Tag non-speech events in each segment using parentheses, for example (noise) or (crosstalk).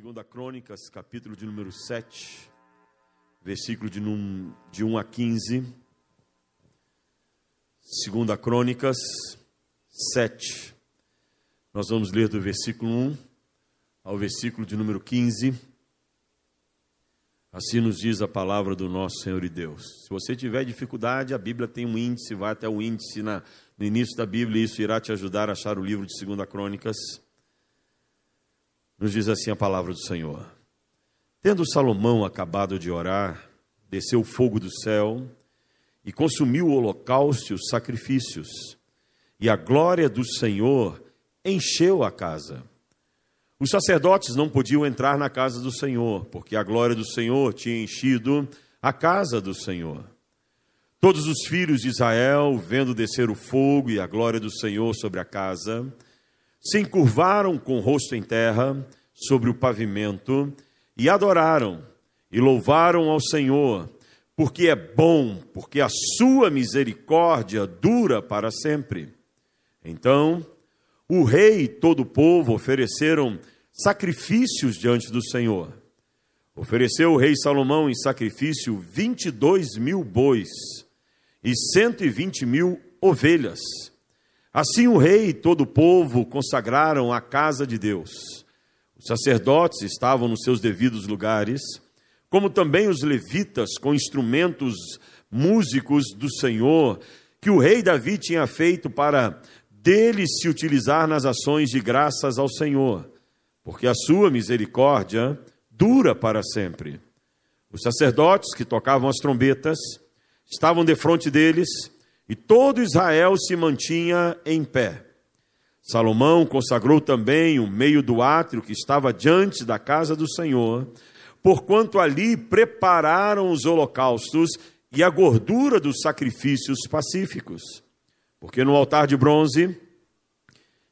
Segunda Crônicas, capítulo de número 7, versículo de, num, de 1 a 15. Segunda Crônicas 7. Nós vamos ler do versículo 1 ao versículo de número 15. Assim nos diz a palavra do nosso Senhor e Deus. Se você tiver dificuldade, a Bíblia tem um índice, vai até o índice na, no início da Bíblia, e isso irá te ajudar a achar o livro de Segunda Crônicas. Nos diz assim a palavra do Senhor. Tendo Salomão acabado de orar, desceu o fogo do céu e consumiu o holocausto e os sacrifícios, e a glória do Senhor encheu a casa. Os sacerdotes não podiam entrar na casa do Senhor, porque a glória do Senhor tinha enchido a casa do Senhor. Todos os filhos de Israel, vendo descer o fogo e a glória do Senhor sobre a casa, se encurvaram com o rosto em terra sobre o pavimento e adoraram e louvaram ao Senhor, porque é bom, porque a sua misericórdia dura para sempre. Então, o rei e todo o povo ofereceram sacrifícios diante do Senhor. Ofereceu o rei Salomão em sacrifício 22 mil bois e 120 mil ovelhas Assim o rei e todo o povo consagraram a casa de Deus. Os sacerdotes estavam nos seus devidos lugares, como também os levitas com instrumentos músicos do Senhor, que o rei Davi tinha feito para deles se utilizar nas ações de graças ao Senhor, porque a sua misericórdia dura para sempre. Os sacerdotes que tocavam as trombetas estavam defronte deles e todo Israel se mantinha em pé. Salomão consagrou também o meio do átrio que estava diante da casa do Senhor, porquanto ali prepararam os holocaustos e a gordura dos sacrifícios pacíficos. Porque no altar de bronze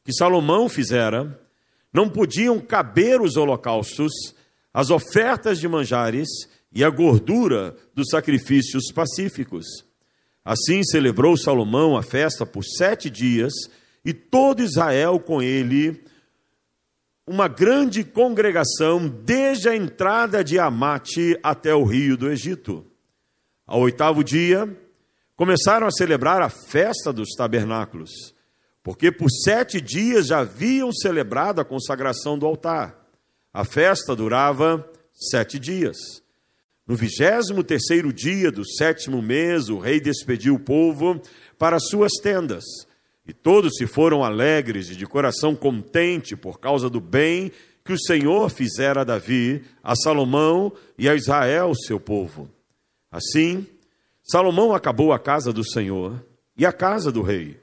que Salomão fizera, não podiam caber os holocaustos, as ofertas de manjares e a gordura dos sacrifícios pacíficos. Assim celebrou Salomão a festa por sete dias, e todo Israel com ele, uma grande congregação, desde a entrada de Amate até o rio do Egito. Ao oitavo dia, começaram a celebrar a festa dos tabernáculos, porque por sete dias já haviam celebrado a consagração do altar. A festa durava sete dias. No vigésimo terceiro dia do sétimo mês, o rei despediu o povo para suas tendas. E todos se foram alegres e de coração contente por causa do bem que o Senhor fizera a Davi, a Salomão e a Israel, seu povo. Assim, Salomão acabou a casa do Senhor e a casa do rei.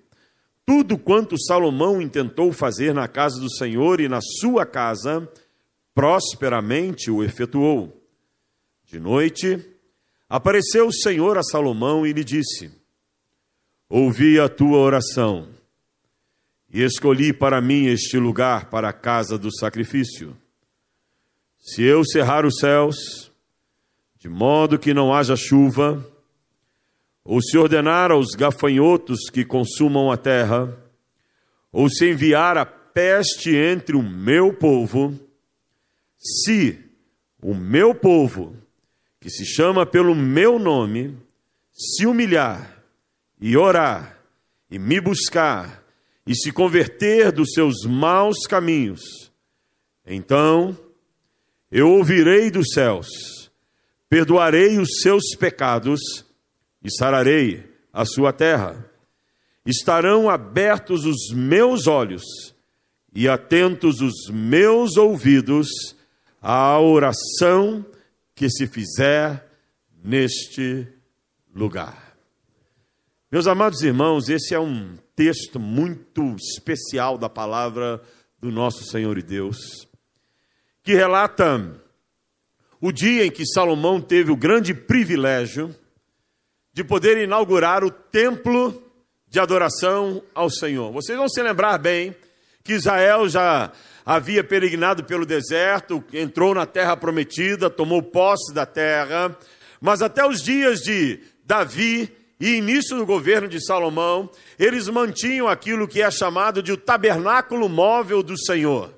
Tudo quanto Salomão intentou fazer na casa do Senhor e na sua casa, prosperamente o efetuou. De noite, apareceu o Senhor a Salomão e lhe disse: Ouvi a tua oração e escolhi para mim este lugar para a casa do sacrifício. Se eu cerrar os céus, de modo que não haja chuva, ou se ordenar aos gafanhotos que consumam a terra, ou se enviar a peste entre o meu povo, se o meu povo, que se chama pelo meu nome, se humilhar e orar e me buscar e se converter dos seus maus caminhos, então eu ouvirei dos céus, perdoarei os seus pecados e sararei a sua terra. Estarão abertos os meus olhos e atentos os meus ouvidos à oração que se fizer neste lugar. Meus amados irmãos, esse é um texto muito especial da palavra do nosso Senhor e Deus, que relata o dia em que Salomão teve o grande privilégio de poder inaugurar o templo de adoração ao Senhor. Vocês vão se lembrar bem que Israel já havia peregrinado pelo deserto, entrou na terra prometida, tomou posse da terra, mas até os dias de Davi e início do governo de Salomão, eles mantinham aquilo que é chamado de o tabernáculo móvel do Senhor.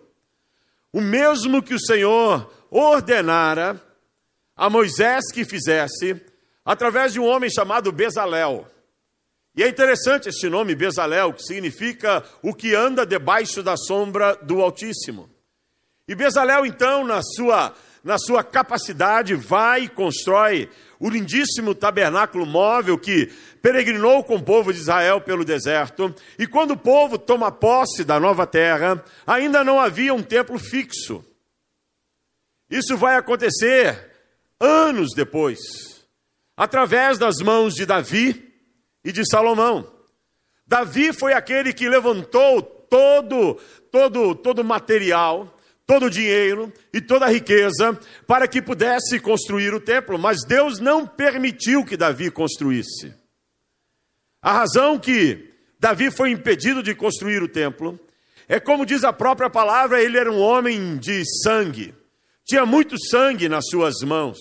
o mesmo que o Senhor ordenara a Moisés que fizesse, através de um homem chamado Bezalel. E é interessante esse nome Bezalel, que significa o que anda debaixo da sombra do Altíssimo. E Bezalel, então, na sua, na sua capacidade, vai e constrói o lindíssimo tabernáculo móvel que peregrinou com o povo de Israel pelo deserto. E quando o povo toma posse da nova terra, ainda não havia um templo fixo. Isso vai acontecer anos depois, através das mãos de Davi e de Salomão. Davi foi aquele que levantou todo todo todo material todo o dinheiro e toda a riqueza para que pudesse construir o templo, mas Deus não permitiu que Davi construísse. A razão que Davi foi impedido de construir o templo é como diz a própria palavra, ele era um homem de sangue. Tinha muito sangue nas suas mãos.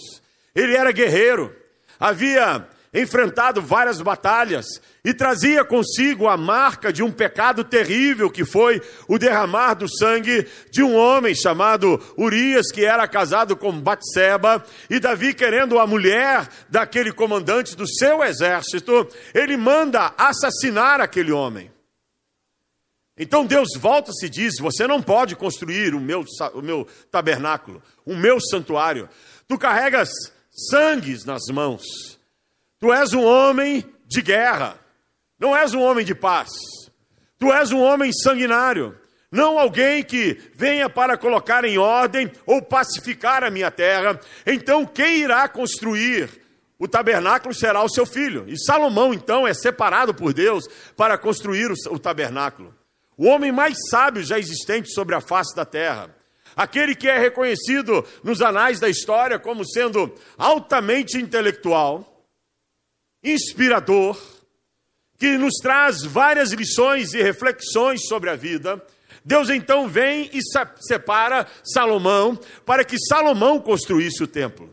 Ele era guerreiro. Havia enfrentado várias batalhas e trazia consigo a marca de um pecado terrível que foi o derramar do sangue de um homem chamado Urias, que era casado com Batseba, e Davi, querendo a mulher daquele comandante do seu exército, ele manda assassinar aquele homem. Então Deus volta-se e diz: Você não pode construir o meu, o meu tabernáculo, o meu santuário. Tu carregas sangues nas mãos. Tu és um homem de guerra, não és um homem de paz. Tu és um homem sanguinário, não alguém que venha para colocar em ordem ou pacificar a minha terra. Então, quem irá construir o tabernáculo será o seu filho. E Salomão, então, é separado por Deus para construir o tabernáculo. O homem mais sábio já existente sobre a face da terra. Aquele que é reconhecido nos anais da história como sendo altamente intelectual inspirador, que nos traz várias lições e reflexões sobre a vida. Deus então vem e separa Salomão para que Salomão construísse o templo.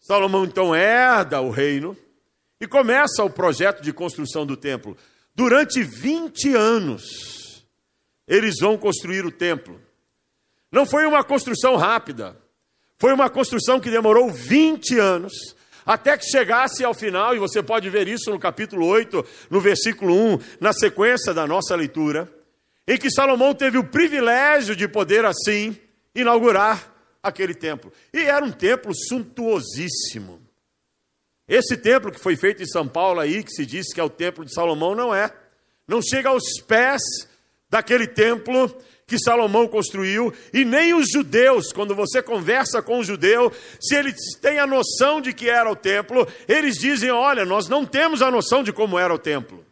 Salomão então herda o reino e começa o projeto de construção do templo. Durante 20 anos, eles vão construir o templo. Não foi uma construção rápida, foi uma construção que demorou 20 anos até que chegasse ao final, e você pode ver isso no capítulo 8, no versículo 1, na sequência da nossa leitura, em que Salomão teve o privilégio de poder assim inaugurar aquele templo. E era um templo suntuosíssimo. Esse templo que foi feito em São Paulo aí, que se diz que é o templo de Salomão, não é. Não chega aos pés daquele templo que Salomão construiu, e nem os judeus, quando você conversa com um judeu, se eles têm a noção de que era o templo, eles dizem: olha, nós não temos a noção de como era o templo,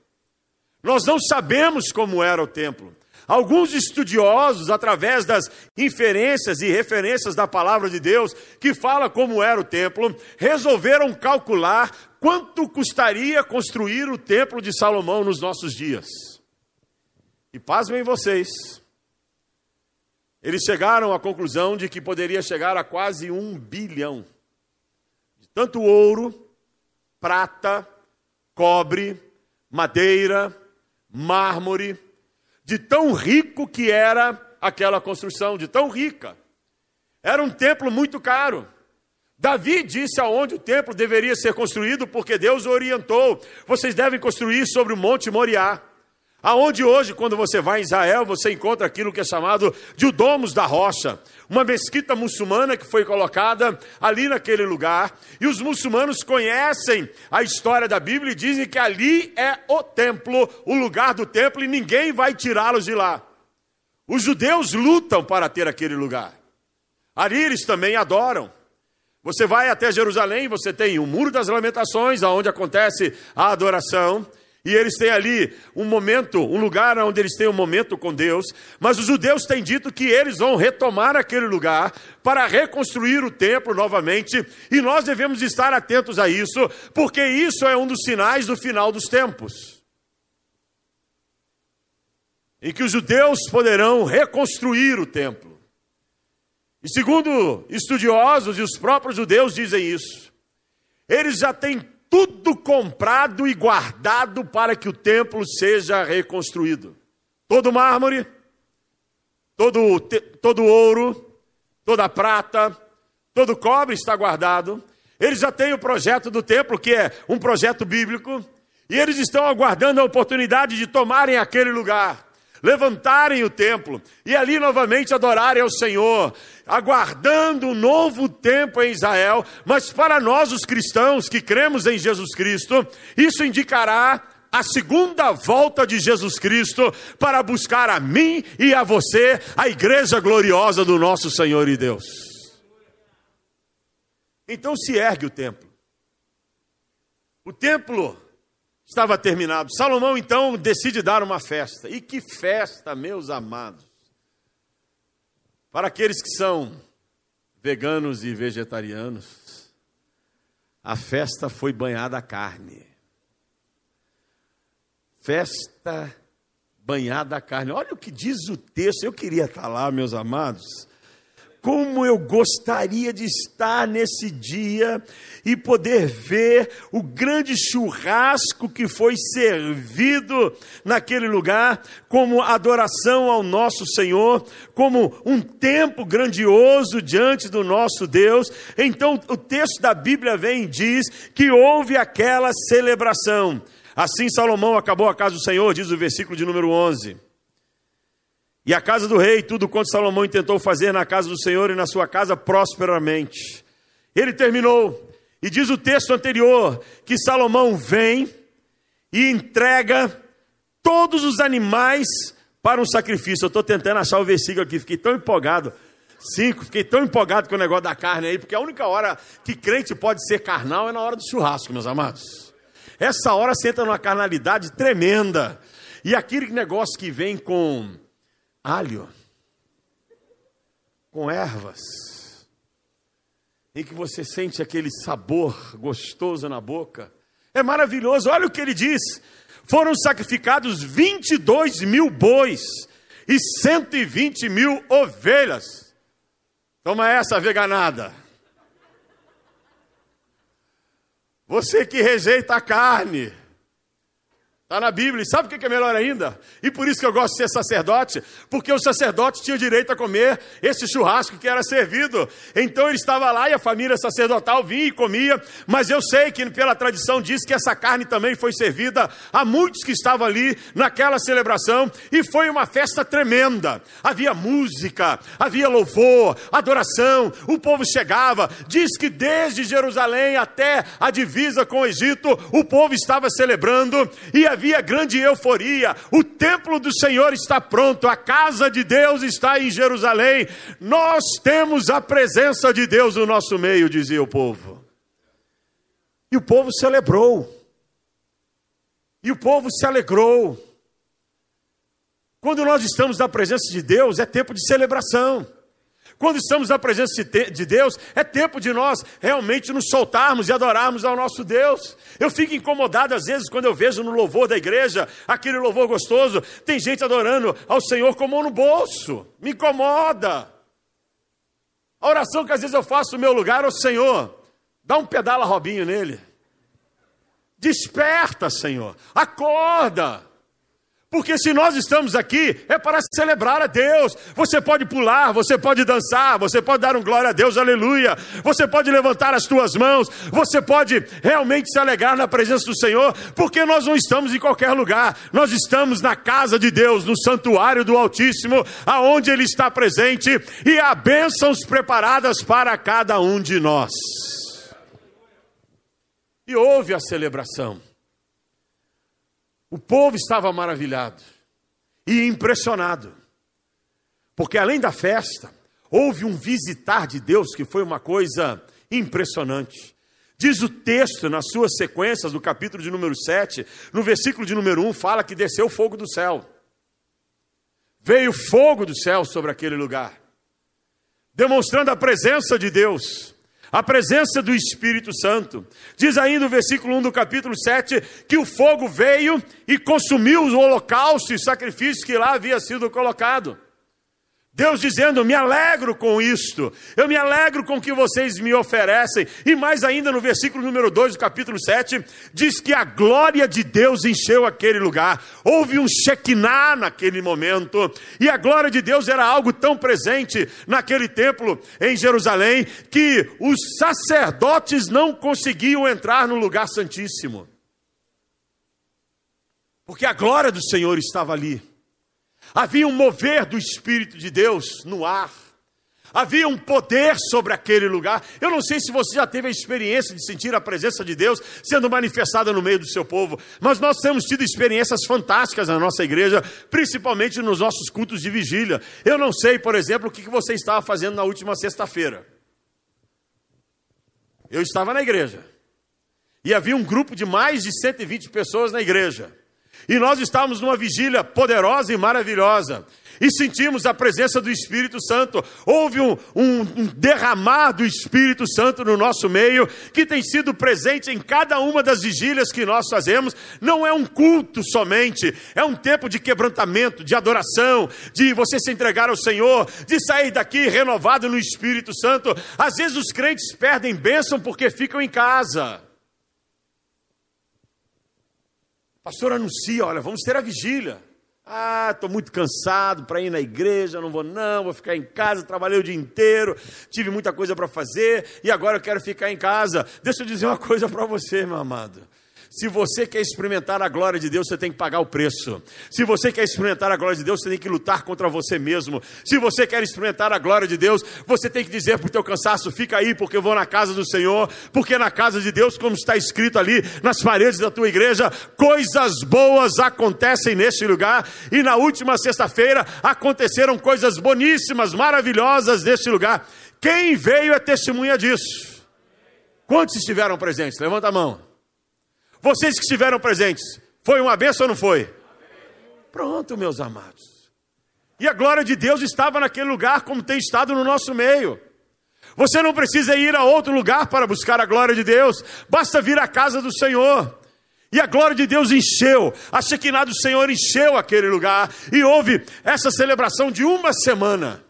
nós não sabemos como era o templo. Alguns estudiosos, através das inferências e referências da palavra de Deus, que fala como era o templo, resolveram calcular quanto custaria construir o templo de Salomão nos nossos dias. E pasmem vocês, eles chegaram à conclusão de que poderia chegar a quase um bilhão. De tanto ouro, prata, cobre, madeira, mármore, de tão rico que era aquela construção, de tão rica. Era um templo muito caro. Davi disse aonde o templo deveria ser construído, porque Deus o orientou. Vocês devem construir sobre o Monte Moriá. Aonde hoje, quando você vai em Israel, você encontra aquilo que é chamado de o Domus da Rocha, uma mesquita muçulmana que foi colocada ali naquele lugar, e os muçulmanos conhecem a história da Bíblia e dizem que ali é o templo, o lugar do templo, e ninguém vai tirá-los de lá. Os judeus lutam para ter aquele lugar. Ali eles também adoram. Você vai até Jerusalém, você tem o Muro das Lamentações, onde acontece a adoração. E eles têm ali um momento, um lugar onde eles têm um momento com Deus, mas os judeus têm dito que eles vão retomar aquele lugar para reconstruir o templo novamente, e nós devemos estar atentos a isso, porque isso é um dos sinais do final dos tempos. Em que os judeus poderão reconstruir o templo. E segundo estudiosos e os próprios judeus dizem isso, eles já têm tudo comprado e guardado para que o templo seja reconstruído. Todo mármore, todo, todo ouro, toda prata, todo cobre está guardado. Eles já têm o projeto do templo, que é um projeto bíblico, e eles estão aguardando a oportunidade de tomarem aquele lugar levantarem o templo e ali novamente adorarem ao Senhor, aguardando um novo tempo em Israel. Mas para nós, os cristãos que cremos em Jesus Cristo, isso indicará a segunda volta de Jesus Cristo para buscar a mim e a você, a igreja gloriosa do nosso Senhor e Deus. Então se ergue o templo. O templo estava terminado. Salomão então decide dar uma festa. E que festa, meus amados! Para aqueles que são veganos e vegetarianos, a festa foi banhada a carne. Festa banhada a carne. Olha o que diz o texto. Eu queria estar lá, meus amados. Como eu gostaria de estar nesse dia e poder ver o grande churrasco que foi servido naquele lugar, como adoração ao nosso Senhor, como um tempo grandioso diante do nosso Deus. Então, o texto da Bíblia vem e diz que houve aquela celebração. Assim, Salomão acabou a casa do Senhor, diz o versículo de número 11. E a casa do rei, tudo quanto Salomão intentou fazer na casa do Senhor e na sua casa prosperamente. Ele terminou. E diz o texto anterior que Salomão vem e entrega todos os animais para um sacrifício. Eu estou tentando achar o versículo aqui, fiquei tão empolgado. Cinco, fiquei tão empolgado com o negócio da carne aí, porque a única hora que crente pode ser carnal é na hora do churrasco, meus amados. Essa hora você entra numa carnalidade tremenda. E aquele negócio que vem com alho, com ervas, em que você sente aquele sabor gostoso na boca. É maravilhoso, olha o que ele diz: foram sacrificados 22 mil bois e 120 mil ovelhas. Toma essa veganada. Você que rejeita a carne, Está na Bíblia. E sabe o que é melhor ainda? E por isso que eu gosto de ser sacerdote, porque o sacerdote tinha direito a comer esse churrasco que era servido. Então ele estava lá e a família sacerdotal vinha e comia, mas eu sei que pela tradição diz que essa carne também foi servida a muitos que estavam ali naquela celebração e foi uma festa tremenda. Havia música, havia louvor, adoração, o povo chegava. Diz que desde Jerusalém até a divisa com o Egito, o povo estava celebrando e havia grande euforia. O templo do Senhor está pronto, a casa de Deus está em Jerusalém. Nós temos a presença de Deus no nosso meio, dizia o povo. E o povo celebrou. E o povo se alegrou. Quando nós estamos na presença de Deus, é tempo de celebração. Quando estamos na presença de Deus, é tempo de nós realmente nos soltarmos e adorarmos ao nosso Deus. Eu fico incomodado às vezes quando eu vejo no louvor da igreja, aquele louvor gostoso, tem gente adorando ao Senhor com mão no bolso. Me incomoda. A oração que às vezes eu faço no meu lugar, ao Senhor, dá um pedala Robinho nele. Desperta, Senhor. Acorda. Porque se nós estamos aqui, é para celebrar a Deus. Você pode pular, você pode dançar, você pode dar um glória a Deus, aleluia. Você pode levantar as tuas mãos, você pode realmente se alegrar na presença do Senhor, porque nós não estamos em qualquer lugar. Nós estamos na casa de Deus, no santuário do Altíssimo, aonde Ele está presente e há bênçãos preparadas para cada um de nós. E houve a celebração. O povo estava maravilhado e impressionado, porque além da festa, houve um visitar de Deus que foi uma coisa impressionante. Diz o texto, nas suas sequências, no capítulo de número 7, no versículo de número 1, fala que desceu fogo do céu. Veio fogo do céu sobre aquele lugar, demonstrando a presença de Deus a presença do Espírito Santo. Diz ainda o versículo 1 do capítulo 7 que o fogo veio e consumiu o holocausto e sacrifício que lá havia sido colocado. Deus dizendo: me alegro com isto, eu me alegro com o que vocês me oferecem. E mais ainda no versículo número 2 do capítulo 7, diz que a glória de Deus encheu aquele lugar. Houve um Shekinah naquele momento, e a glória de Deus era algo tão presente naquele templo em Jerusalém que os sacerdotes não conseguiam entrar no lugar santíssimo. Porque a glória do Senhor estava ali. Havia um mover do Espírito de Deus no ar. Havia um poder sobre aquele lugar. Eu não sei se você já teve a experiência de sentir a presença de Deus sendo manifestada no meio do seu povo, mas nós temos tido experiências fantásticas na nossa igreja, principalmente nos nossos cultos de vigília. Eu não sei, por exemplo, o que você estava fazendo na última sexta-feira. Eu estava na igreja e havia um grupo de mais de 120 pessoas na igreja. E nós estávamos numa vigília poderosa e maravilhosa. E sentimos a presença do Espírito Santo. Houve um, um, derramar do Espírito Santo no nosso meio, que tem sido presente em cada uma das vigílias que nós fazemos. Não é um culto somente, é um tempo de quebrantamento, de adoração, de você se entregar ao Senhor, de sair daqui renovado no Espírito Santo. Às vezes os crentes perdem bênção porque ficam em casa. Pastor anuncia: olha, vamos ter a vigília. Ah, estou muito cansado para ir na igreja, não vou não, vou ficar em casa, trabalhei o dia inteiro, tive muita coisa para fazer e agora eu quero ficar em casa. Deixa eu dizer uma (laughs) coisa para você, meu amado. Se você quer experimentar a glória de Deus, você tem que pagar o preço. Se você quer experimentar a glória de Deus, você tem que lutar contra você mesmo. Se você quer experimentar a glória de Deus, você tem que dizer para o teu cansaço: fica aí, porque eu vou na casa do Senhor. Porque na casa de Deus, como está escrito ali nas paredes da tua igreja, coisas boas acontecem neste lugar. E na última sexta-feira aconteceram coisas boníssimas, maravilhosas neste lugar. Quem veio é testemunha disso. Quantos estiveram presentes? Levanta a mão. Vocês que estiveram presentes, foi uma benção ou não foi? Pronto, meus amados. E a glória de Deus estava naquele lugar, como tem estado no nosso meio. Você não precisa ir a outro lugar para buscar a glória de Deus, basta vir à casa do Senhor. E a glória de Deus encheu, a Shekinah do Senhor encheu aquele lugar, e houve essa celebração de uma semana.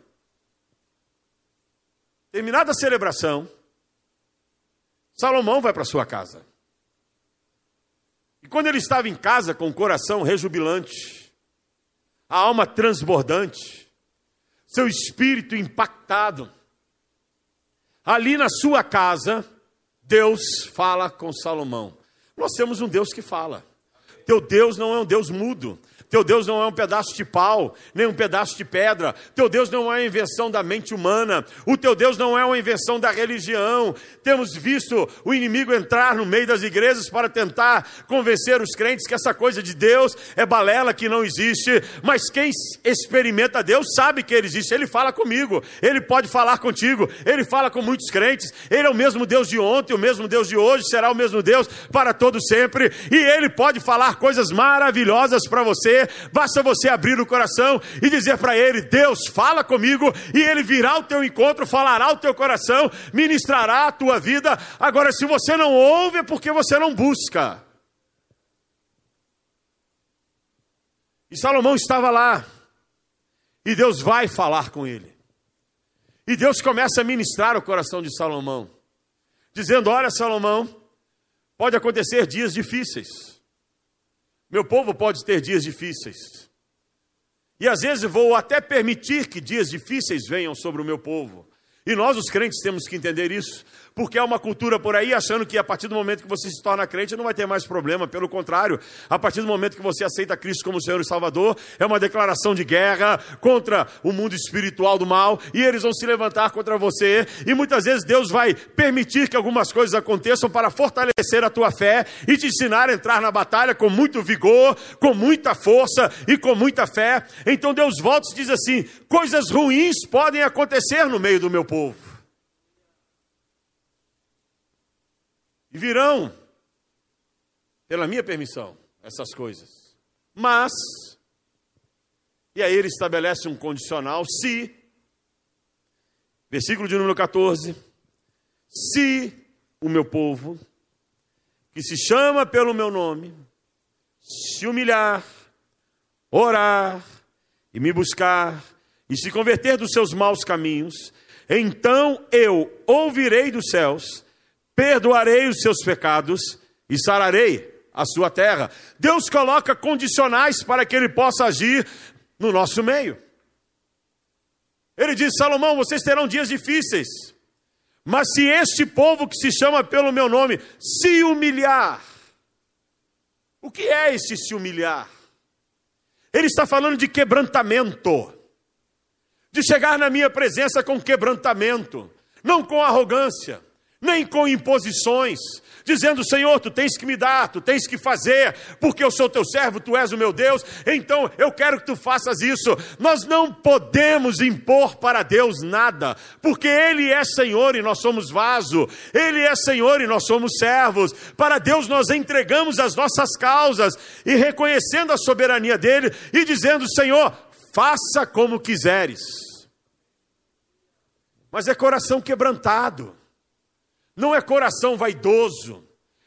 Terminada a celebração, Salomão vai para sua casa. E quando ele estava em casa com o coração rejubilante, a alma transbordante, seu espírito impactado, ali na sua casa, Deus fala com Salomão. Nós temos um Deus que fala. Teu Deus não é um Deus mudo. Teu Deus não é um pedaço de pau, nem um pedaço de pedra. Teu Deus não é uma invenção da mente humana. O teu Deus não é uma invenção da religião. Temos visto o inimigo entrar no meio das igrejas para tentar convencer os crentes que essa coisa de Deus é balela que não existe. Mas quem experimenta Deus sabe que ele existe. Ele fala comigo, ele pode falar contigo, ele fala com muitos crentes. Ele é o mesmo Deus de ontem, o mesmo Deus de hoje, será o mesmo Deus para todo sempre. E ele pode falar coisas maravilhosas para você basta você abrir o coração e dizer para Ele: Deus, fala comigo, e Ele virá ao teu encontro, falará ao teu coração, ministrará a tua vida. Agora, se você não ouve, é porque você não busca. E Salomão estava lá, e Deus vai falar com ele. E Deus começa a ministrar o coração de Salomão, dizendo: Olha, Salomão, pode acontecer dias difíceis. Meu povo pode ter dias difíceis. E às vezes vou até permitir que dias difíceis venham sobre o meu povo. E nós, os crentes, temos que entender isso porque há uma cultura por aí achando que a partir do momento que você se torna crente não vai ter mais problema. Pelo contrário, a partir do momento que você aceita Cristo como Senhor e Salvador, é uma declaração de guerra contra o mundo espiritual do mal e eles vão se levantar contra você. E muitas vezes Deus vai permitir que algumas coisas aconteçam para fortalecer a tua fé e te ensinar a entrar na batalha com muito vigor, com muita força e com muita fé. Então Deus volta e diz assim: coisas ruins podem acontecer no meio do meu povo. E virão, pela minha permissão, essas coisas. Mas, e aí ele estabelece um condicional: se, versículo de número 14, se o meu povo, que se chama pelo meu nome, se humilhar, orar e me buscar e se converter dos seus maus caminhos, então eu ouvirei dos céus, perdoarei os seus pecados e sararei a sua terra. Deus coloca condicionais para que ele possa agir no nosso meio. Ele diz: Salomão, vocês terão dias difíceis, mas se este povo que se chama pelo meu nome se humilhar, o que é esse se humilhar? Ele está falando de quebrantamento de chegar na minha presença com quebrantamento, não com arrogância, nem com imposições, dizendo: Senhor, tu tens que me dar, tu tens que fazer, porque eu sou teu servo, tu és o meu Deus, então eu quero que tu faças isso. Nós não podemos impor para Deus nada, porque Ele é Senhor e nós somos vaso, Ele é Senhor e nós somos servos. Para Deus nós entregamos as nossas causas e reconhecendo a soberania dEle e dizendo: Senhor, faça como quiseres mas é coração quebrantado, não é coração vaidoso,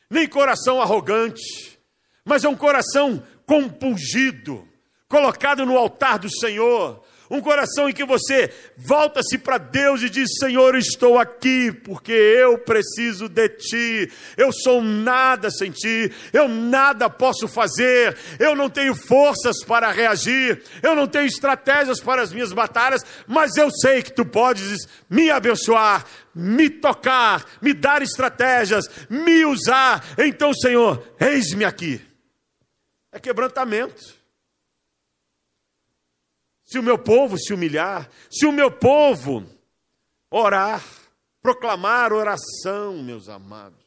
nem coração arrogante, mas é um coração compungido, colocado no altar do Senhor, um coração em que você volta-se para Deus e diz: Senhor, estou aqui porque eu preciso de Ti, eu sou nada sem Ti, eu nada posso fazer, eu não tenho forças para reagir, eu não tenho estratégias para as minhas batalhas, mas eu sei que Tu podes me abençoar, me tocar, me dar estratégias, me usar. Então, Senhor, eis-me aqui. É quebrantamento se o meu povo se humilhar, se o meu povo orar, proclamar oração, meus amados.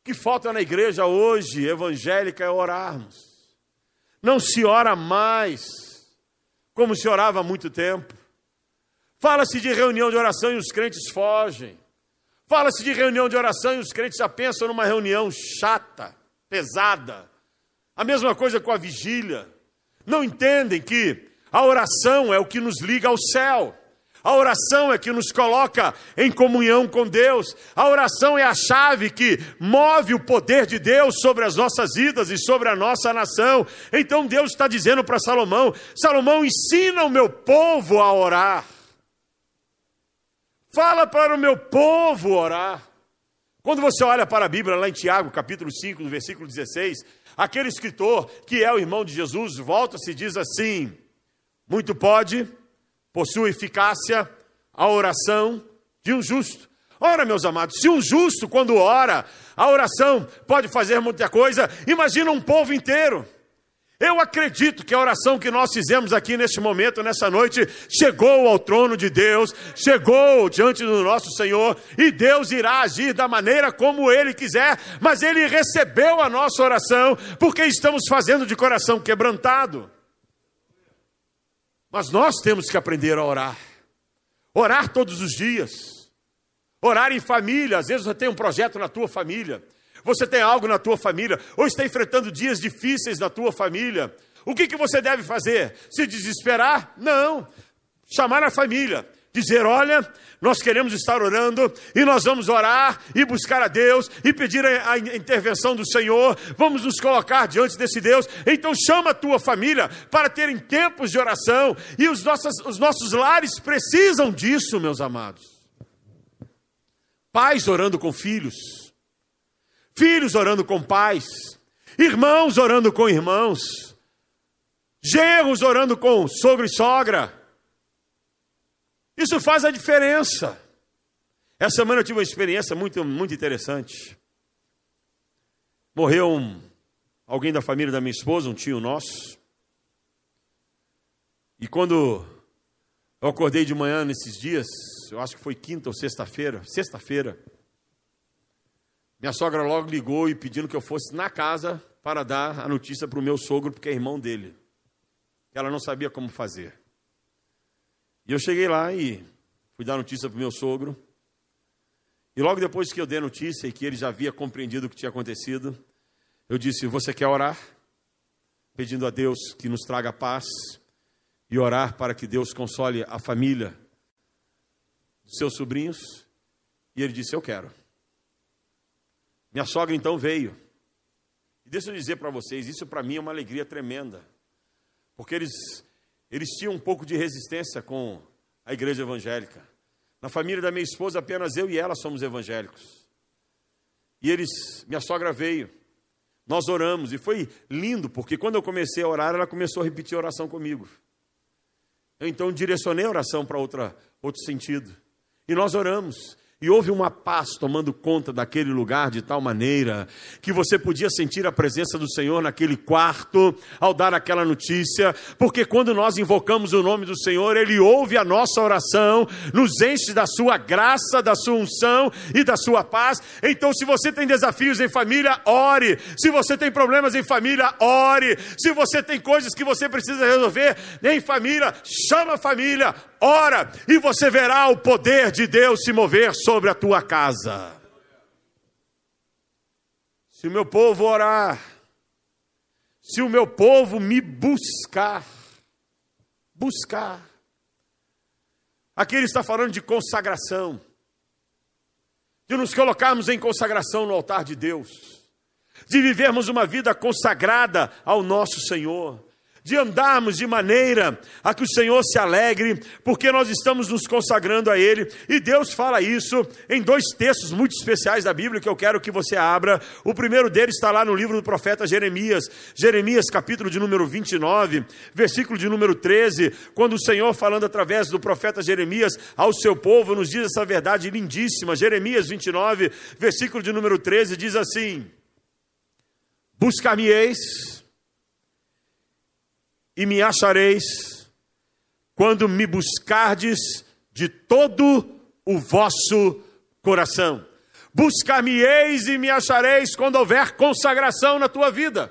O que falta na igreja hoje, evangélica, é orarmos. Não se ora mais como se orava há muito tempo. Fala-se de reunião de oração e os crentes fogem. Fala-se de reunião de oração e os crentes já pensam numa reunião chata, pesada. A mesma coisa com a vigília. Não entendem que a oração é o que nos liga ao céu. A oração é que nos coloca em comunhão com Deus. A oração é a chave que move o poder de Deus sobre as nossas vidas e sobre a nossa nação. Então Deus está dizendo para Salomão: Salomão, ensina o meu povo a orar. Fala para o meu povo orar. Quando você olha para a Bíblia, lá em Tiago, capítulo 5, no versículo 16, aquele escritor, que é o irmão de Jesus, volta-se e diz assim: Muito pode, possui eficácia a oração de um justo. Ora, meus amados, se um justo, quando ora, a oração pode fazer muita coisa, imagina um povo inteiro. Eu acredito que a oração que nós fizemos aqui neste momento, nessa noite, chegou ao trono de Deus, chegou diante do nosso Senhor, e Deus irá agir da maneira como Ele quiser, mas Ele recebeu a nossa oração, porque estamos fazendo de coração quebrantado. Mas nós temos que aprender a orar, orar todos os dias, orar em família, às vezes você tem um projeto na tua família, você tem algo na tua família, ou está enfrentando dias difíceis na tua família. O que, que você deve fazer? Se desesperar? Não. Chamar a família, dizer: olha, nós queremos estar orando e nós vamos orar e buscar a Deus e pedir a, intervenção do Senhor, vamos nos colocar diante desse Deus. Então, chama a tua família para terem tempos de oração e os os nossos lares precisam disso, meus amados. Pais orando com filhos filhos orando com pais, irmãos orando com irmãos, genros orando com sogro e sogra. Isso faz a diferença. Essa semana eu tive uma experiência muito, muito interessante. Morreu um, alguém da família da minha esposa, um tio nosso. E quando eu acordei de manhã nesses dias, eu acho que foi quinta ou sexta-feira, sexta-feira, minha sogra logo ligou e pedindo que eu fosse na casa para dar a notícia para o meu sogro, porque é irmão dele. Ela não sabia como fazer. E eu cheguei lá e fui dar notícia para o meu sogro. E logo depois que eu dei a notícia e que ele já havia compreendido o que tinha acontecido, eu disse: Você quer orar? Pedindo a Deus que nos traga paz e orar para que Deus console a família dos seus sobrinhos? E ele disse: Eu quero. Minha sogra então veio. E deixa eu dizer para vocês, isso para mim é uma alegria tremenda. Porque eles eles tinham um pouco de resistência com a igreja evangélica. Na família da minha esposa, apenas eu e ela somos evangélicos. E eles, minha sogra veio, nós oramos, e foi lindo, porque quando eu comecei a orar, ela começou a repetir a oração comigo. Eu então direcionei a oração para outro sentido. E nós oramos. E houve uma paz tomando conta daquele lugar de tal maneira que você podia sentir a presença do Senhor naquele quarto ao dar aquela notícia, porque quando nós invocamos o nome do Senhor, Ele ouve a nossa oração, nos enche da sua graça, da sua unção e da sua paz. Então, se você tem desafios em família, ore. Se você tem problemas em família, ore. Se você tem coisas que você precisa resolver em família, chama a família, ora, e você verá o poder de Deus se mover sobre a tua casa. Se o meu povo orar, se o meu povo me buscar, buscar. Aqui ele está falando de consagração, de nos colocarmos em consagração no altar de Deus, de vivermos uma vida consagrada ao nosso Senhor de andarmos de maneira a que o Senhor se alegre, porque nós estamos nos consagrando a Ele, e Deus fala isso em dois textos muito especiais da Bíblia que eu quero que você abra. O primeiro deles está lá no livro do profeta Jeremias, Jeremias, capítulo de número 29, versículo de número 13, quando o Senhor, falando através do profeta Jeremias ao seu povo, nos diz essa verdade lindíssima. Jeremias 29, versículo de número 13, diz assim: Buscar-me-eis e me achareis quando me buscardes de todo o vosso coração. Buscar-me-eis e me achareis quando houver consagração na tua vida.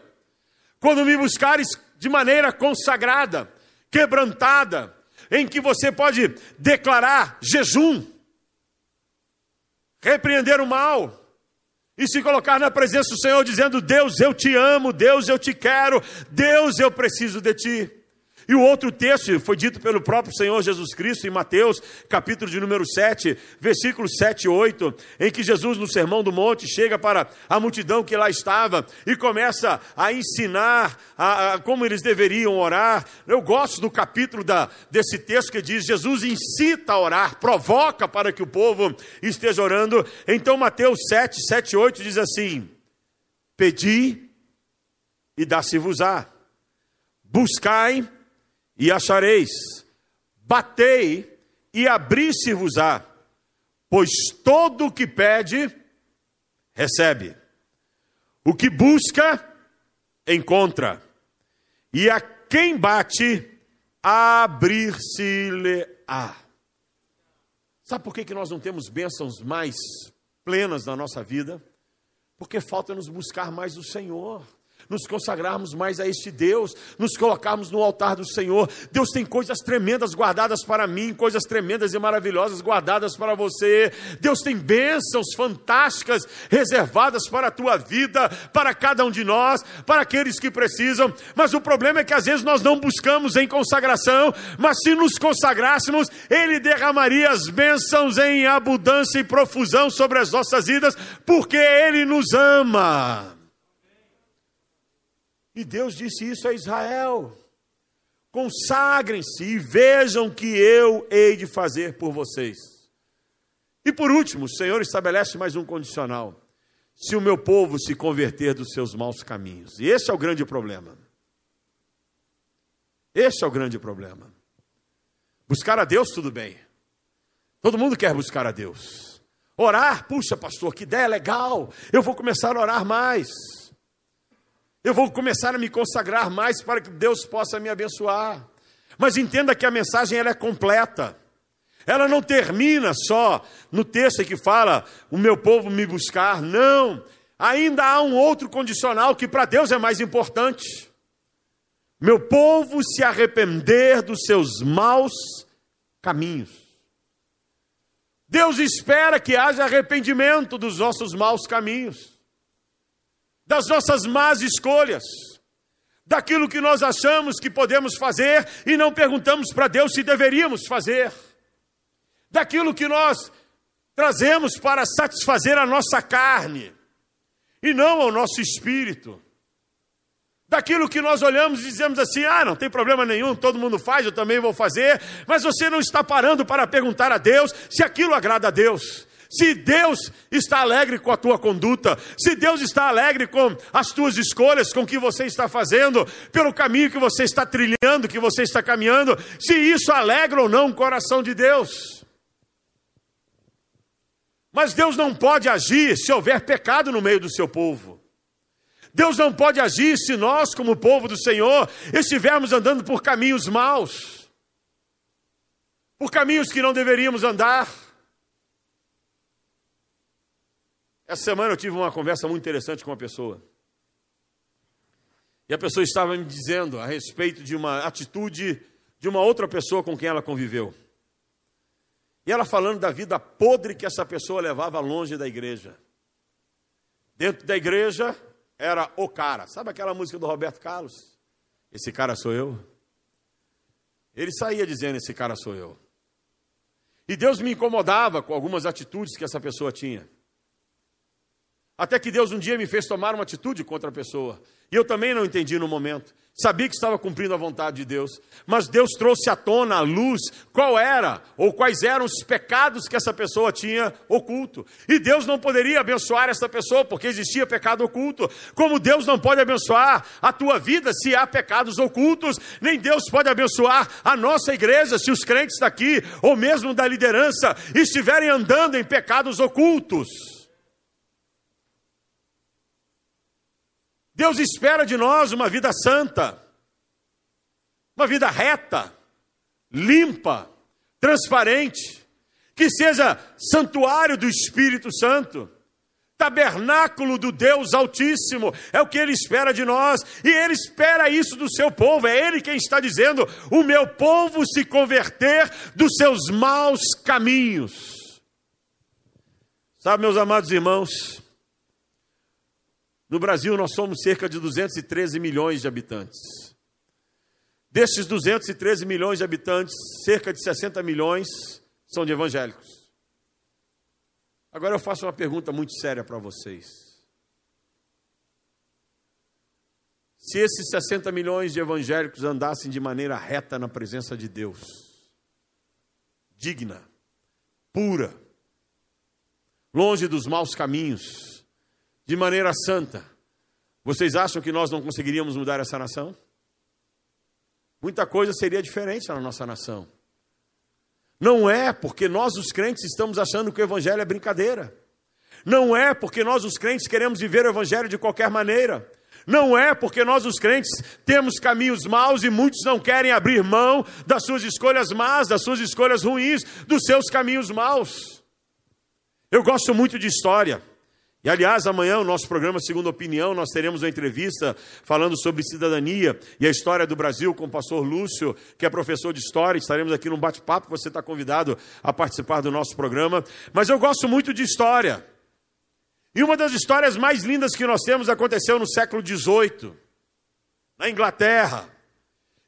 Quando me buscares de maneira consagrada, quebrantada, em que você pode declarar jejum, repreender o mal, e se colocar na presença do Senhor dizendo: Deus, eu te amo, Deus, eu te quero, Deus, eu preciso de ti. E o outro texto foi dito pelo próprio Senhor Jesus Cristo em Mateus, capítulo de número 7, versículos 7 e 8, em que Jesus, no Sermão do Monte, chega para a multidão que lá estava e começa a ensinar a, a, como eles deveriam orar. Eu gosto do capítulo da, desse texto que diz: Jesus incita a orar, provoca para que o povo esteja orando. Então, Mateus 7, 7 e 8 diz assim: Pedi e dá-se-vos-á, buscai e achareis, batei e abri-se-vos-á, pois todo o que pede, recebe, o que busca, encontra, e a quem bate, abrir-se-lhe-á. Sabe por que, que nós não temos bênçãos mais plenas na nossa vida? Porque falta nos buscar mais o Senhor nos consagrarmos mais a este Deus, nos colocarmos no altar do Senhor. Deus tem coisas tremendas guardadas para mim, coisas tremendas e maravilhosas guardadas para você. Deus tem bênçãos fantásticas reservadas para a tua vida, para cada um de nós, para aqueles que precisam. Mas o problema é que às vezes nós não buscamos em consagração, mas se nos consagrássemos, Ele derramaria as bênçãos em abundância e profusão sobre as nossas vidas, porque Ele nos ama. E Deus disse isso a Israel: consagrem-se e vejam que eu hei de fazer por vocês. E por último, o Senhor estabelece mais um condicional: se o meu povo se converter dos seus maus caminhos. E esse é o grande problema. Esse é o grande problema. Buscar a Deus, tudo bem. Todo mundo quer buscar a Deus. Orar, puxa, pastor, que ideia legal. Eu vou começar a orar mais. Eu vou começar a me consagrar mais para que Deus possa me abençoar. Mas entenda que a mensagem ela é completa. Ela não termina só no texto que fala: "O meu povo me buscar". Não. Ainda há um outro condicional que para Deus é mais importante. Meu povo se arrepender dos seus maus caminhos. Deus espera que haja arrependimento dos nossos maus caminhos das nossas más escolhas, daquilo que nós achamos que podemos fazer e não perguntamos para Deus se deveríamos fazer, daquilo que nós trazemos para satisfazer a nossa carne e não ao nosso espírito. daquilo que nós olhamos e dizemos assim: ah, não tem problema nenhum, todo mundo faz, eu também vou fazer, mas você não está parando para perguntar a Deus se aquilo agrada a Deus. Se Deus está alegre com a tua conduta, se Deus está alegre com as tuas escolhas, com o que você está fazendo, pelo caminho que você está trilhando, que você está caminhando, se isso alegra ou não o coração de Deus. Mas Deus não pode agir se houver pecado no meio do seu povo. Deus não pode agir se nós, como povo do Senhor, estivermos andando por caminhos maus, por caminhos que não deveríamos andar. Essa semana eu tive uma conversa muito interessante com uma pessoa. E a pessoa estava me dizendo a respeito de uma atitude de uma outra pessoa com quem ela conviveu. E ela falando da vida podre que essa pessoa levava longe da igreja. Dentro da igreja era o cara. Sabe aquela música do Roberto Carlos? Esse cara sou eu. Ele saía dizendo: Esse cara sou eu. E Deus me incomodava com algumas atitudes que essa pessoa tinha. Até que Deus um dia me fez tomar uma atitude contra a pessoa. E eu também não entendi no momento. Sabia que estava cumprindo a vontade de Deus. Mas Deus trouxe à tona, à luz, qual era ou quais eram os pecados que essa pessoa tinha oculto. E Deus não poderia abençoar essa pessoa porque existia pecado oculto. Como Deus não pode abençoar a tua vida se há pecados ocultos, nem Deus pode abençoar a nossa igreja se os crentes daqui, ou mesmo da liderança, estiverem andando em pecados ocultos. Deus espera de nós uma vida santa, uma vida reta, limpa, transparente, que seja santuário do Espírito Santo, tabernáculo do Deus Altíssimo, é o que Ele espera de nós, e Ele espera isso do seu povo, é Ele quem está dizendo: o meu povo se converter dos seus maus caminhos. Sabe, meus amados irmãos, no Brasil, nós somos cerca de 213 milhões de habitantes. Desses 213 milhões de habitantes, cerca de 60 milhões são de evangélicos. Agora eu faço uma pergunta muito séria para vocês. Se esses 60 milhões de evangélicos andassem de maneira reta na presença de Deus, digna, pura, longe dos maus caminhos, de maneira santa, vocês acham que nós não conseguiríamos mudar essa nação? Muita coisa seria diferente na nossa nação. Não é porque nós, os crentes, estamos achando que o Evangelho é brincadeira. Não é porque nós, os crentes, queremos viver o Evangelho de qualquer maneira. Não é porque nós, os crentes, temos caminhos maus e muitos não querem abrir mão das suas escolhas más, das suas escolhas ruins, dos seus caminhos maus. Eu gosto muito de história. E aliás, amanhã o nosso programa Segunda Opinião, nós teremos uma entrevista falando sobre cidadania e a história do Brasil com o pastor Lúcio, que é professor de história. Estaremos aqui num bate-papo, você está convidado a participar do nosso programa. Mas eu gosto muito de história. E uma das histórias mais lindas que nós temos aconteceu no século XVIII, na Inglaterra.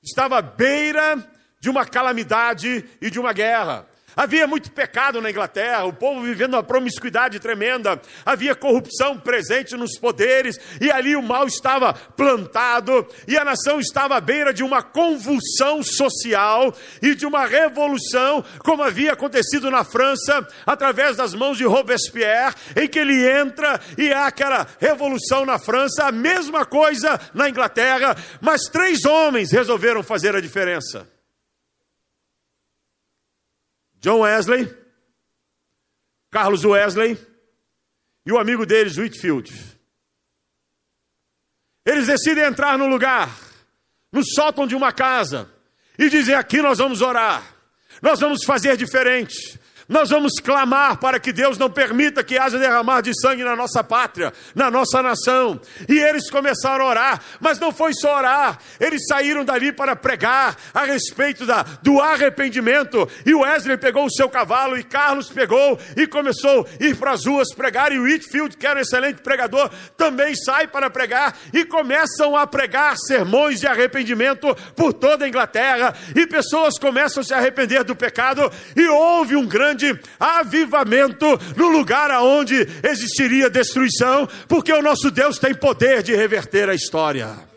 Estava à beira de uma calamidade e de uma guerra. Havia muito pecado na Inglaterra, o povo vivendo uma promiscuidade tremenda, havia corrupção presente nos poderes, e ali o mal estava plantado, e a nação estava à beira de uma convulsão social e de uma revolução, como havia acontecido na França, através das mãos de Robespierre, em que ele entra e há aquela revolução na França, a mesma coisa na Inglaterra, mas três homens resolveram fazer a diferença. John Wesley, Carlos Wesley e o amigo deles, Whitfield. Eles decidem entrar no lugar, no sótão de uma casa, e dizem: aqui nós vamos orar, nós vamos fazer diferente, nós vamos clamar para que Deus não permita que haja derramar de sangue na nossa pátria, na nossa nação. E eles começaram a orar, mas não foi só orar, eles saíram dali para pregar a respeito da, do arrependimento. E Wesley pegou o seu cavalo, e Carlos pegou e começou a ir para as ruas pregar. E Whitfield, que era um excelente pregador, também sai para pregar e começam a pregar sermões de arrependimento por toda a Inglaterra. E pessoas começam a se arrepender do pecado, e houve um grande grande avivamento no lugar aonde existiria destruição, porque o nosso Deus tem poder de reverter a história.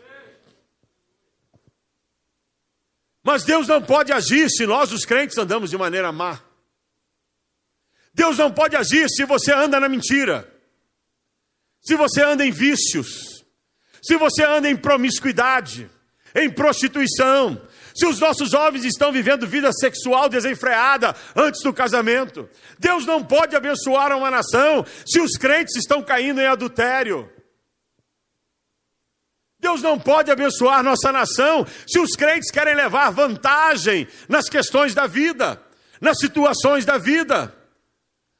Mas Deus não pode agir se nós, os crentes, andamos de maneira má. Deus não pode agir se você anda na mentira, se você anda em vícios, se você anda em promiscuidade, em prostituição, se os nossos jovens estão vivendo vida sexual desenfreada antes do casamento. Deus não pode abençoar uma nação se os crentes estão caindo em adultério. Deus não pode abençoar nossa nação se os crentes querem levar vantagem nas questões da vida, nas situações da vida.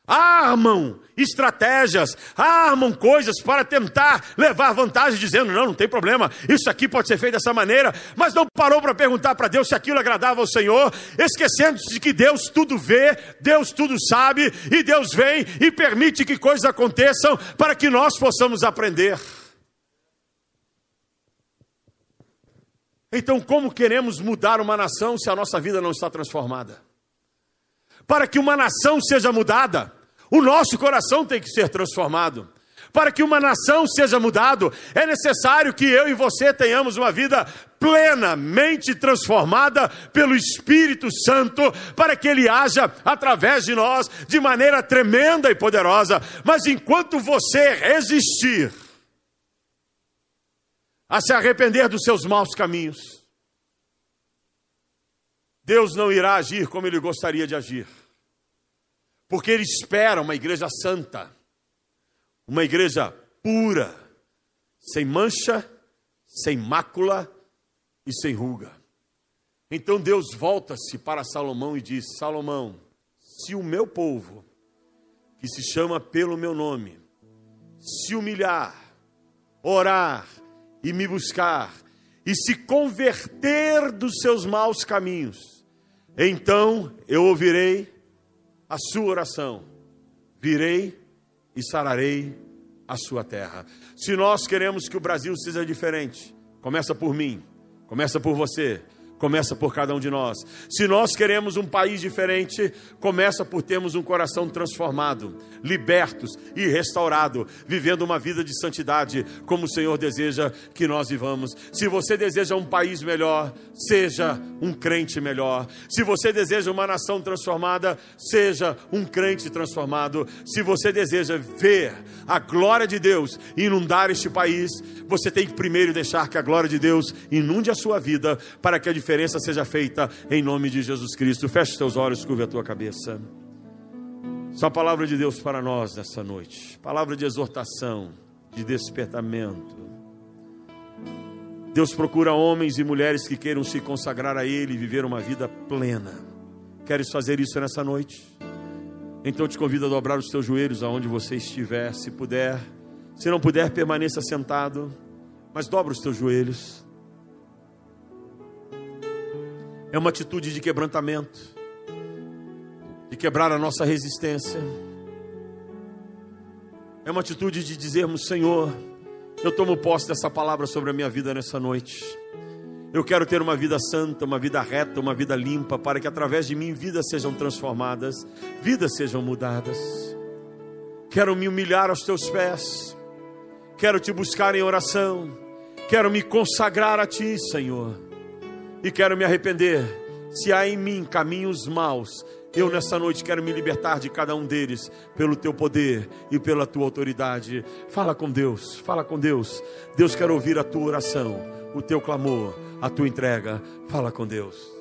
Armam estratégias, armam coisas para tentar levar vantagem, dizendo: não, não tem problema, isso aqui pode ser feito dessa maneira, mas não parou para perguntar para Deus se aquilo agradava ao Senhor, esquecendo-se de que Deus tudo vê, Deus tudo sabe, e Deus vem e permite que coisas aconteçam para que nós possamos aprender. Então, como queremos mudar uma nação se a nossa vida não está transformada? Para que uma nação seja mudada, o nosso coração tem que ser transformado. Para que uma nação seja mudada, é necessário que eu e você tenhamos uma vida plenamente transformada pelo Espírito Santo, para que Ele haja através de nós de maneira tremenda e poderosa. Mas enquanto você resistir, a se arrepender dos seus maus caminhos. Deus não irá agir como ele gostaria de agir, porque ele espera uma igreja santa, uma igreja pura, sem mancha, sem mácula e sem ruga. Então Deus volta-se para Salomão e diz: Salomão, se o meu povo, que se chama pelo meu nome, se humilhar, orar, e me buscar, e se converter dos seus maus caminhos, então eu ouvirei a sua oração, virei e sararei a sua terra. Se nós queremos que o Brasil seja diferente, começa por mim, começa por você, começa por cada um de nós. Se nós queremos um país diferente, começa por termos um coração transformado, libertos e restaurado, vivendo uma vida de santidade, como o Senhor deseja que nós vivamos. Se você deseja um país melhor, seja um crente melhor. Se você deseja uma nação transformada, seja um crente transformado. Se você deseja ver a glória de Deus inundar este país, você tem que primeiro deixar que a glória de Deus inunde a sua vida para que a diferença seja feita em nome de Jesus Cristo. Feche teus olhos, curva a tua cabeça. Só a palavra de Deus para nós nessa noite. Palavra de exortação, de despertamento. Deus procura homens e mulheres que queiram se consagrar a Ele e viver uma vida plena. Queres fazer isso nessa noite? Então te convido a dobrar os teus joelhos aonde você estiver, se puder. Se não puder, permaneça sentado, mas dobra os teus joelhos é uma atitude de quebrantamento, de quebrar a nossa resistência. É uma atitude de dizermos: Senhor, eu tomo posse dessa palavra sobre a minha vida nessa noite. Eu quero ter uma vida santa, uma vida reta, uma vida limpa, para que através de mim vidas sejam transformadas, vidas sejam mudadas. Quero me humilhar aos teus pés, quero te buscar em oração, quero me consagrar a ti, Senhor e quero me arrepender. Se há em mim caminhos maus, eu nessa noite quero me libertar de cada um deles pelo teu poder e pela tua autoridade. Fala com Deus, fala com Deus. Deus quer ouvir a tua oração, o teu clamor, a tua entrega. Fala com Deus.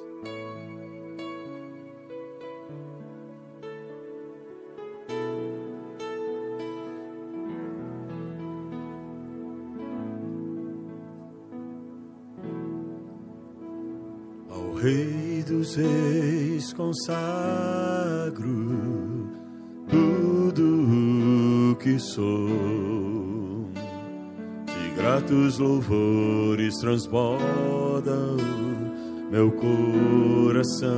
Rei dos Reis, consagro tudo o que sou. De gratos louvores transbordam meu coração.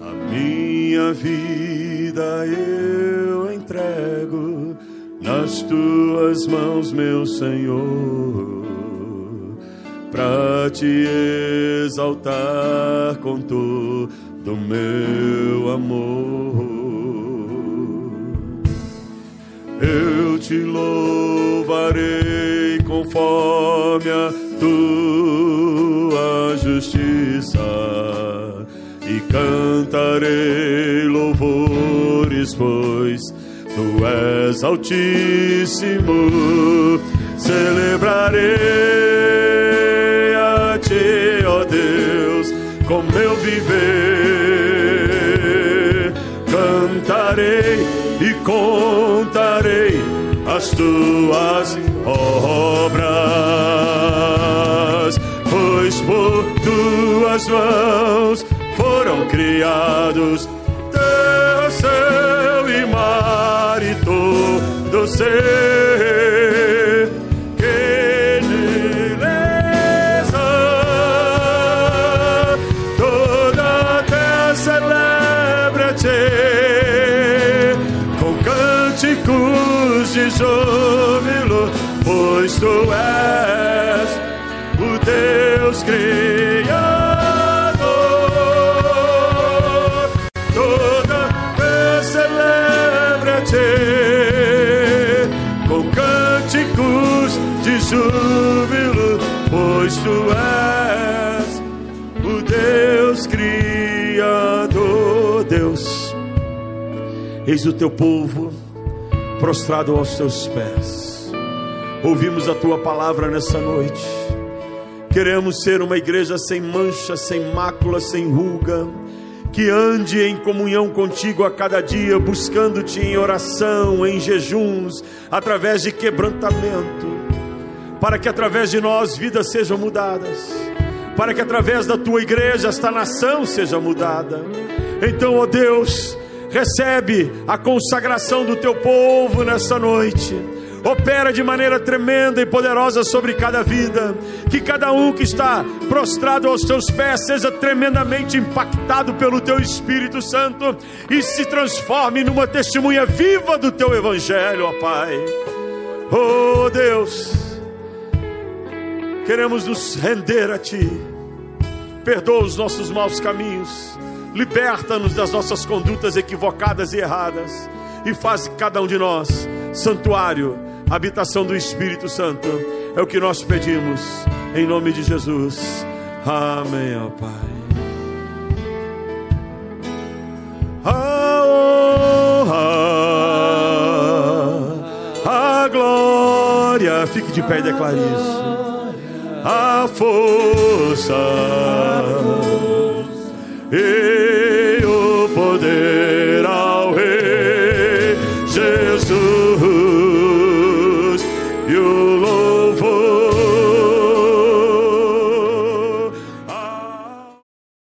A minha vida eu entrego nas tuas mãos, meu Senhor para te exaltar com todo meu amor. Eu te louvarei conforme a tua justiça e cantarei louvores, pois tu és altíssimo. Celebrarei viver. Cantarei e contarei as tuas obras, pois por tuas mãos foram criados terra, céu e mar e todo ser. Eis o teu povo prostrado aos teus pés. Ouvimos a tua palavra nessa noite. Queremos ser uma igreja sem mancha, sem mácula, sem ruga, que ande em comunhão contigo a cada dia, buscando-te em oração, em jejuns, através de quebrantamento, para que através de nós vidas sejam mudadas, para que através da tua igreja esta nação seja mudada. Então, ó Deus, recebe a consagração do teu povo nessa noite. Opera de maneira tremenda e poderosa sobre cada vida. Que cada um que está prostrado aos teus pés seja tremendamente impactado pelo teu Espírito Santo e se transforme numa testemunha viva do teu Evangelho, ó Pai. Oh Deus, queremos nos render a Ti. Perdoa os nossos maus caminhos liberta-nos das nossas condutas equivocadas e erradas e faz cada um de nós santuário, habitação do Espírito Santo. É o que nós pedimos em nome de Jesus. Amém, ó Pai. A honra, a glória, fique de pé e declare isso. A força. A força